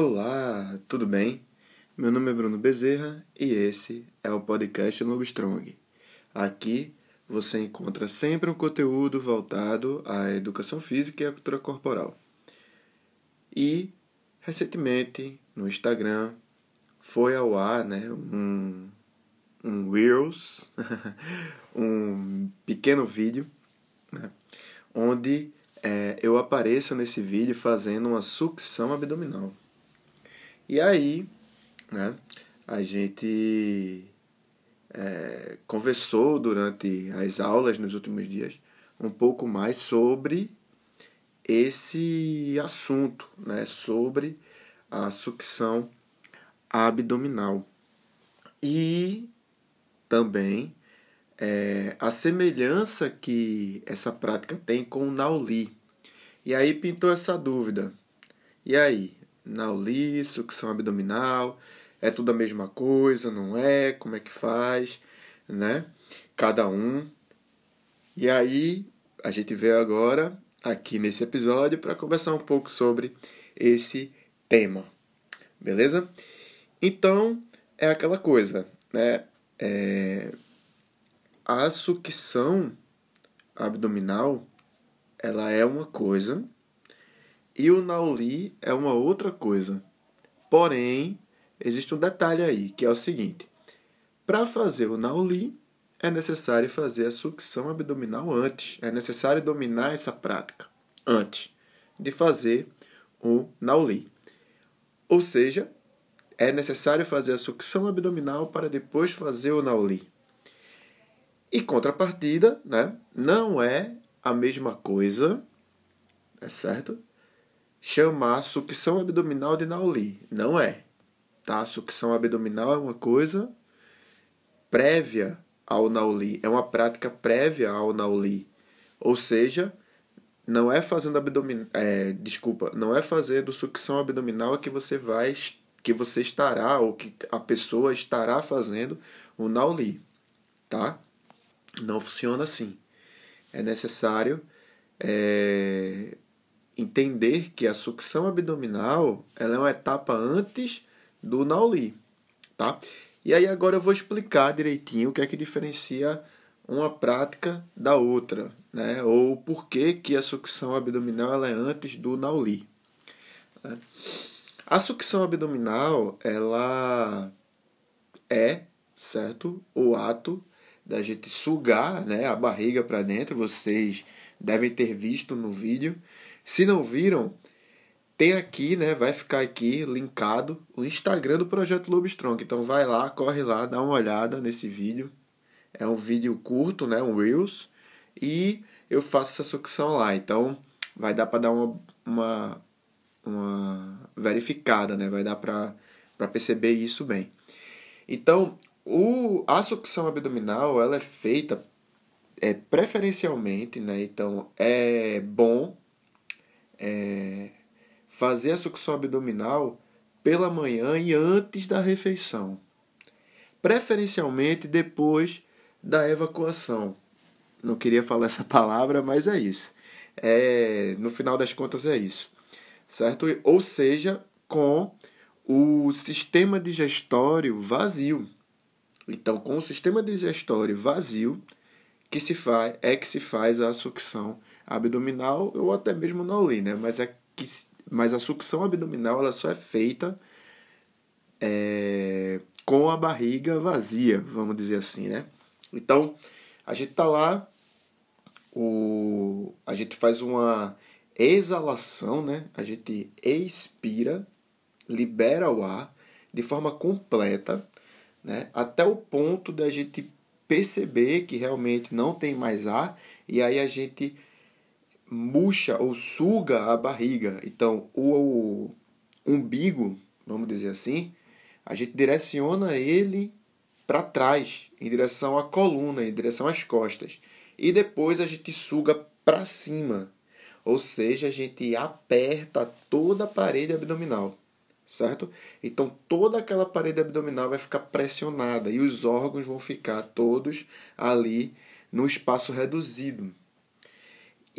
Olá, tudo bem? Meu nome é Bruno Bezerra e esse é o podcast Lobo Strong. Aqui você encontra sempre um conteúdo voltado à educação física e à cultura corporal. E recentemente no Instagram foi ao ar né, um, um Reels, um pequeno vídeo, né, onde é, eu apareço nesse vídeo fazendo uma sucção abdominal. E aí, né, a gente é, conversou durante as aulas nos últimos dias um pouco mais sobre esse assunto, né, sobre a sucção abdominal. E também é, a semelhança que essa prática tem com o Nauli. E aí pintou essa dúvida. E aí, Nauli, sucção abdominal, é tudo a mesma coisa, não é? Como é que faz, né? Cada um. E aí, a gente vê agora aqui nesse episódio para conversar um pouco sobre esse tema. Beleza? Então, é aquela coisa, né? É... A sucção abdominal, ela é uma coisa e o Nauli é uma outra coisa. Porém, existe um detalhe aí, que é o seguinte: para fazer o Nauli, é necessário fazer a sucção abdominal antes. É necessário dominar essa prática antes de fazer o Nauli. Ou seja, é necessário fazer a sucção abdominal para depois fazer o Nauli. E contrapartida, né, não é a mesma coisa, é certo? Chamar sucção abdominal de Nauli. Não é. Tá? Sucção abdominal é uma coisa prévia ao Nauli. É uma prática prévia ao Nauli. Ou seja, não é fazendo abdominal. É, desculpa, não é fazendo sucção abdominal que você vai. que você estará, ou que a pessoa estará fazendo o Nauli. Tá? Não funciona assim. É necessário. É, entender que a sucção abdominal ela é uma etapa antes do Nauli, tá? E aí agora eu vou explicar direitinho o que é que diferencia uma prática da outra, né? Ou por que, que a sucção abdominal ela é antes do Nauli. Né? A sucção abdominal ela é, certo, o ato da gente sugar, né, a barriga para dentro. Vocês devem ter visto no vídeo se não viram, tem aqui, né? Vai ficar aqui linkado o Instagram do Projeto Lobo Strong. Então vai lá, corre lá, dá uma olhada nesse vídeo. É um vídeo curto, né? Um Reels. E eu faço essa sucção lá. Então vai dar para dar uma, uma, uma verificada, né? Vai dar para perceber isso bem. Então, o, a sucção abdominal ela é feita é, preferencialmente, né? Então é bom é, fazer a sucção abdominal pela manhã e antes da refeição, preferencialmente depois da evacuação. Não queria falar essa palavra, mas é isso. É, no final das contas é isso, certo? Ou seja, com o sistema digestório vazio. Então, com o sistema digestório vazio, que se faz é que se faz a sucção abdominal ou até mesmo na né? Mas, é que, mas a sucção abdominal ela só é feita é, com a barriga vazia, vamos dizer assim, né? Então, a gente tá lá, o, a gente faz uma exalação, né? A gente expira, libera o ar de forma completa, né? Até o ponto da gente perceber que realmente não tem mais ar e aí a gente murcha ou suga a barriga. Então, o, umbigo, vamos dizer assim, a gente direciona ele para trás, em direção à coluna, em direção às costas. E depois a gente suga para cima. Ou seja, a gente aperta toda a parede abdominal, certo? Então toda aquela parede abdominal vai ficar pressionada e os órgãos vão ficar todos ali no espaço reduzido.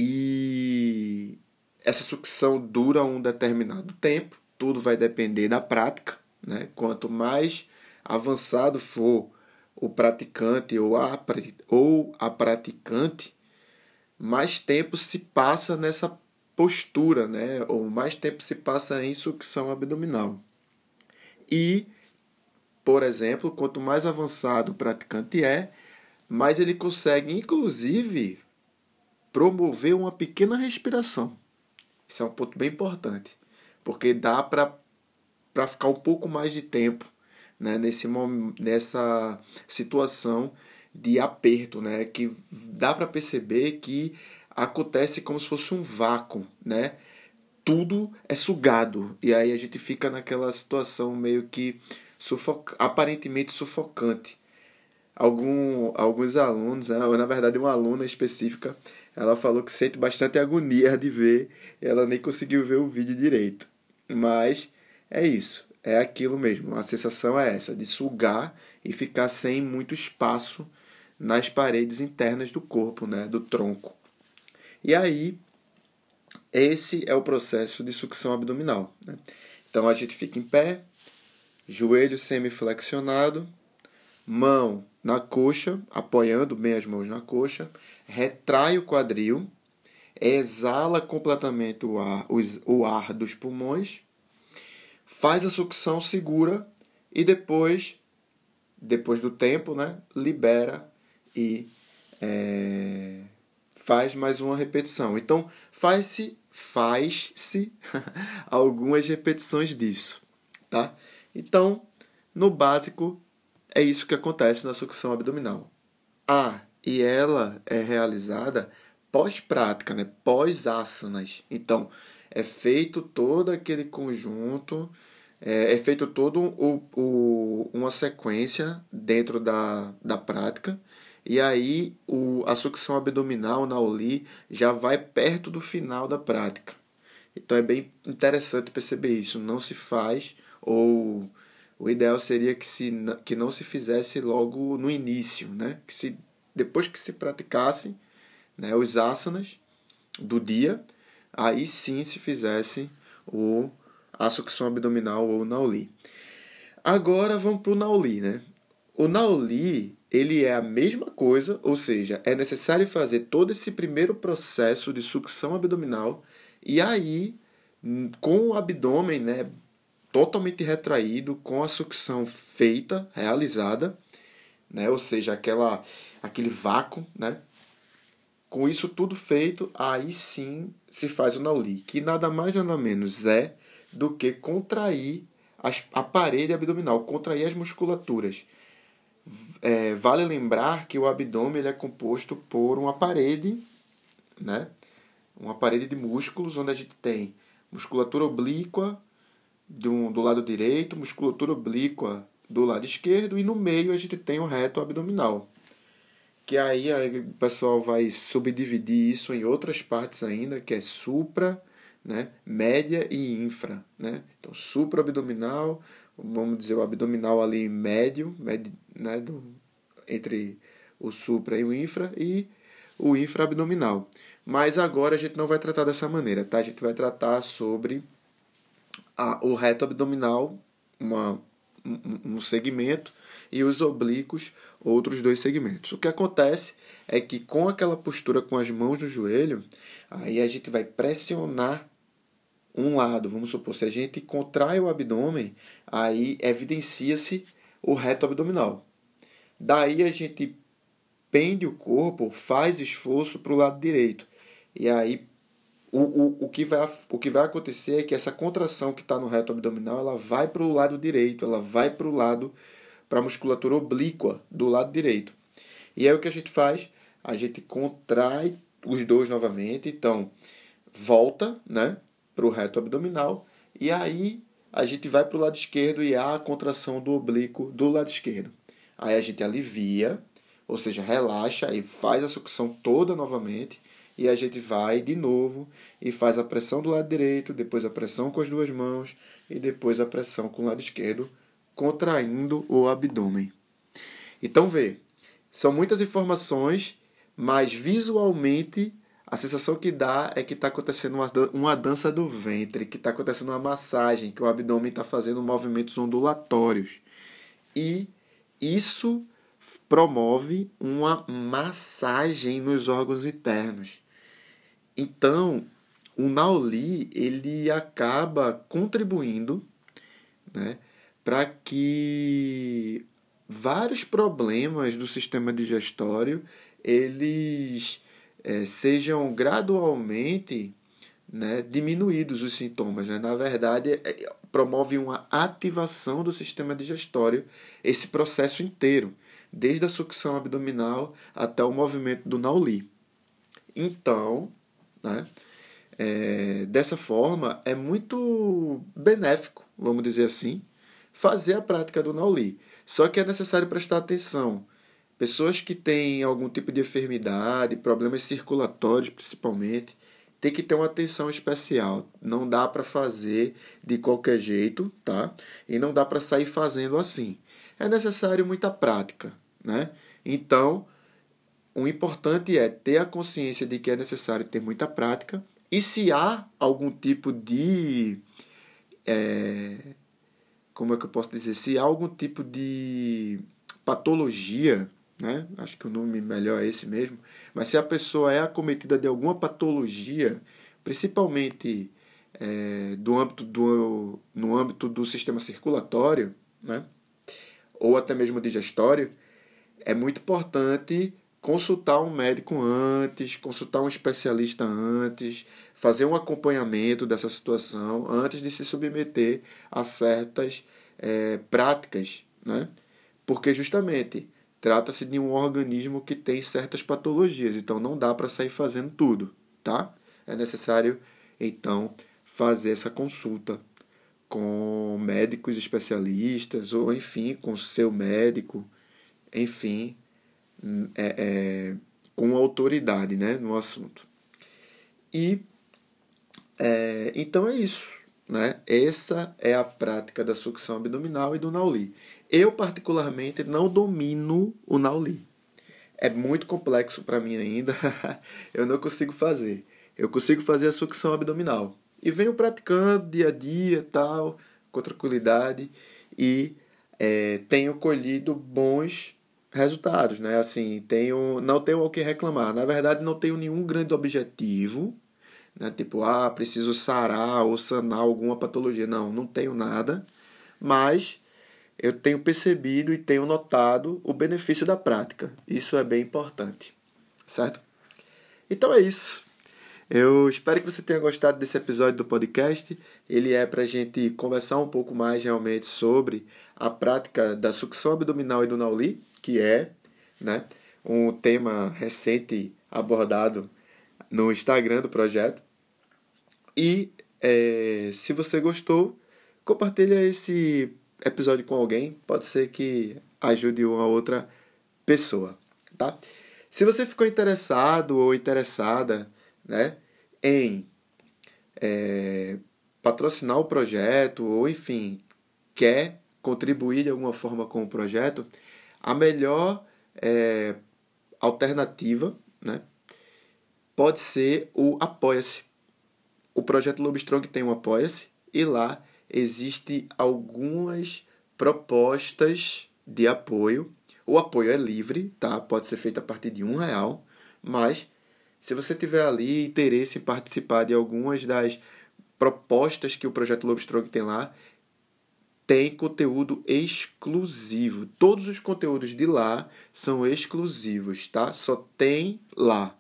E essa sucção dura um determinado tempo, tudo vai depender da prática, né? Quanto mais avançado for o praticante ou a, ou a praticante, mais tempo se passa nessa postura, né? Ou mais tempo se passa em sucção abdominal. E, por exemplo, quanto mais avançado o praticante é, mais ele consegue, inclusive, promover uma pequena respiração. Isso é um ponto bem importante, porque dá para ficar um pouco mais de tempo né, nesse, nessa situação de aperto, né, que dá para perceber que acontece como se fosse um vácuo, né? Tudo é sugado e aí a gente fica naquela situação meio que sufoc... aparentemente sufocante. Algum, alguns alunos, né, ou na verdade uma aluna específica, ela falou que sente bastante agonia de ver, ela nem conseguiu ver o vídeo direito. Mas é isso, é aquilo mesmo. A sensação é essa, de sugar e ficar sem muito espaço nas paredes internas do corpo, né, do tronco. E aí, esse é o processo de sucção abdominal. Né? Então a gente fica em pé, joelho semiflexionado, mão na coxa, apoiando bem as mãos na coxa, retrai o quadril, exala completamente o ar, o ar dos pulmões, faz a sucção segura e depois, depois do tempo, né, libera e é, faz mais uma repetição. Então, faz-se faz-se algumas repetições disso, tá? Então, no básico, é isso que acontece na sucção abdominal. Ah, e ela é realizada pós-prática, né? pós-asanas. Então, é feito todo aquele conjunto, é, é feito todo o, o, uma sequência dentro da, da prática, e aí o, a sucção abdominal na OLI já vai perto do final da prática. Então é bem interessante perceber isso. Não se faz, ou o ideal seria que, se, que não se fizesse logo no início, né? que se depois que se praticasse né, os asanas do dia, aí sim se fizesse o, a sucção abdominal ou o Nauli. Agora vamos para o Nauli. Né? O Nauli ele é a mesma coisa, ou seja, é necessário fazer todo esse primeiro processo de sucção abdominal e aí com o abdômen né, totalmente retraído, com a sucção feita, realizada, né? Ou seja, aquela, aquele vácuo, né? Com isso tudo feito, aí sim se faz o Nauli, que nada mais nada menos é do que contrair as, a parede abdominal, contrair as musculaturas. É, vale lembrar que o abdômen ele é composto por uma parede, né? Uma parede de músculos, onde a gente tem musculatura oblíqua do, do lado direito, musculatura oblíqua do lado esquerdo e no meio a gente tem o reto abdominal. Que aí, o pessoal vai subdividir isso em outras partes ainda, que é supra, né, média e infra, né? Então, supra-abdominal, vamos dizer o abdominal ali médio, médio né, do, entre o supra e o infra e o infra-abdominal. Mas agora a gente não vai tratar dessa maneira, tá? A gente vai tratar sobre a, o reto abdominal, uma um segmento e os oblíquos outros dois segmentos. O que acontece é que com aquela postura com as mãos no joelho, aí a gente vai pressionar um lado. Vamos supor, se a gente contrai o abdômen, aí evidencia-se o reto abdominal. Daí a gente pende o corpo, faz esforço para o lado direito. E aí o, o, o, que vai, o que vai acontecer é que essa contração que está no reto abdominal ela vai para o lado direito, ela vai para o lado, para a musculatura oblíqua do lado direito. E aí o que a gente faz? A gente contrai os dois novamente, então volta né, para o reto abdominal e aí a gente vai para o lado esquerdo e há a contração do oblíquo do lado esquerdo. Aí a gente alivia, ou seja, relaxa e faz a sucção toda novamente e a gente vai de novo e faz a pressão do lado direito, depois a pressão com as duas mãos e depois a pressão com o lado esquerdo, contraindo o abdômen. Então vê, são muitas informações, mas visualmente a sensação que dá é que está acontecendo uma dança do ventre, que está acontecendo uma massagem, que o abdômen está fazendo movimentos ondulatórios. E isso promove uma massagem nos órgãos internos. Então, o Nauli ele acaba contribuindo né, para que vários problemas do sistema digestório eles é, sejam gradualmente né, diminuídos os sintomas. Né? Na verdade, é, promove uma ativação do sistema digestório esse processo inteiro, desde a sucção abdominal até o movimento do Nauli. Então, né, é, dessa forma, é muito benéfico, vamos dizer assim, fazer a prática do Nauli. Só que é necessário prestar atenção. Pessoas que têm algum tipo de enfermidade, problemas circulatórios principalmente, tem que ter uma atenção especial. Não dá para fazer de qualquer jeito, tá? E não dá para sair fazendo assim. É necessário muita prática, né? Então, o importante é ter a consciência de que é necessário ter muita prática e se há algum tipo de é, como é que eu posso dizer se há algum tipo de patologia né? Acho que o nome melhor é esse mesmo. Mas se a pessoa é acometida de alguma patologia, principalmente é, do âmbito do, no âmbito do sistema circulatório, né? ou até mesmo digestório, é muito importante consultar um médico antes, consultar um especialista antes, fazer um acompanhamento dessa situação antes de se submeter a certas é, práticas, né? Porque justamente Trata-se de um organismo que tem certas patologias, então não dá para sair fazendo tudo, tá? É necessário então fazer essa consulta com médicos especialistas ou enfim com seu médico, enfim, é, é, com autoridade, né, no assunto. E é, então é isso, né? Essa é a prática da sucção abdominal e do Nauli. Eu, particularmente, não domino o Nauli. É muito complexo para mim ainda. eu não consigo fazer. Eu consigo fazer a sucção abdominal. E venho praticando dia a dia, tal, com tranquilidade. E é, tenho colhido bons resultados, né? Assim, tenho, não tenho o que reclamar. Na verdade, não tenho nenhum grande objetivo, né? Tipo, ah, preciso sarar ou sanar alguma patologia. Não, não tenho nada. Mas eu tenho percebido e tenho notado o benefício da prática. Isso é bem importante, certo? Então é isso. Eu espero que você tenha gostado desse episódio do podcast. Ele é para a gente conversar um pouco mais realmente sobre a prática da sucção abdominal e do Nauli, que é né, um tema recente abordado no Instagram do projeto. E é, se você gostou, compartilha esse episódio com alguém, pode ser que ajude uma outra pessoa, tá? Se você ficou interessado ou interessada, né, em é, patrocinar o projeto ou enfim quer contribuir de alguma forma com o projeto, a melhor é, alternativa, né, pode ser o Apoia-se. O projeto Lobstrong tem um Apoia-se e lá existe algumas propostas de apoio. O apoio é livre, tá? Pode ser feito a partir de um real, mas se você tiver ali interesse em participar de algumas das propostas que o projeto Lobstrong tem lá, tem conteúdo exclusivo. Todos os conteúdos de lá são exclusivos, tá? Só tem lá.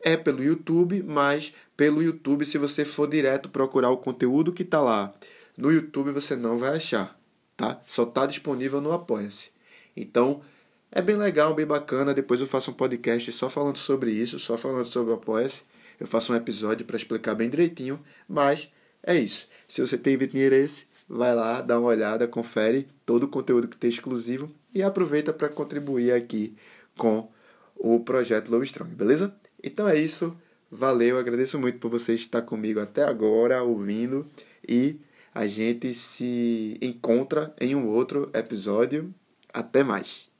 É pelo YouTube, mas pelo YouTube, se você for direto procurar o conteúdo que está lá no YouTube você não vai achar, tá? Só está disponível no Apoia-se. Então, é bem legal, bem bacana. Depois eu faço um podcast só falando sobre isso, só falando sobre o Apoia-se. Eu faço um episódio para explicar bem direitinho, mas é isso. Se você tem interesse, vai lá, dá uma olhada, confere todo o conteúdo que tem exclusivo e aproveita para contribuir aqui com o projeto Low Strong, beleza? Então é isso. Valeu, agradeço muito por você estar comigo até agora, ouvindo e a gente se encontra em um outro episódio. Até mais!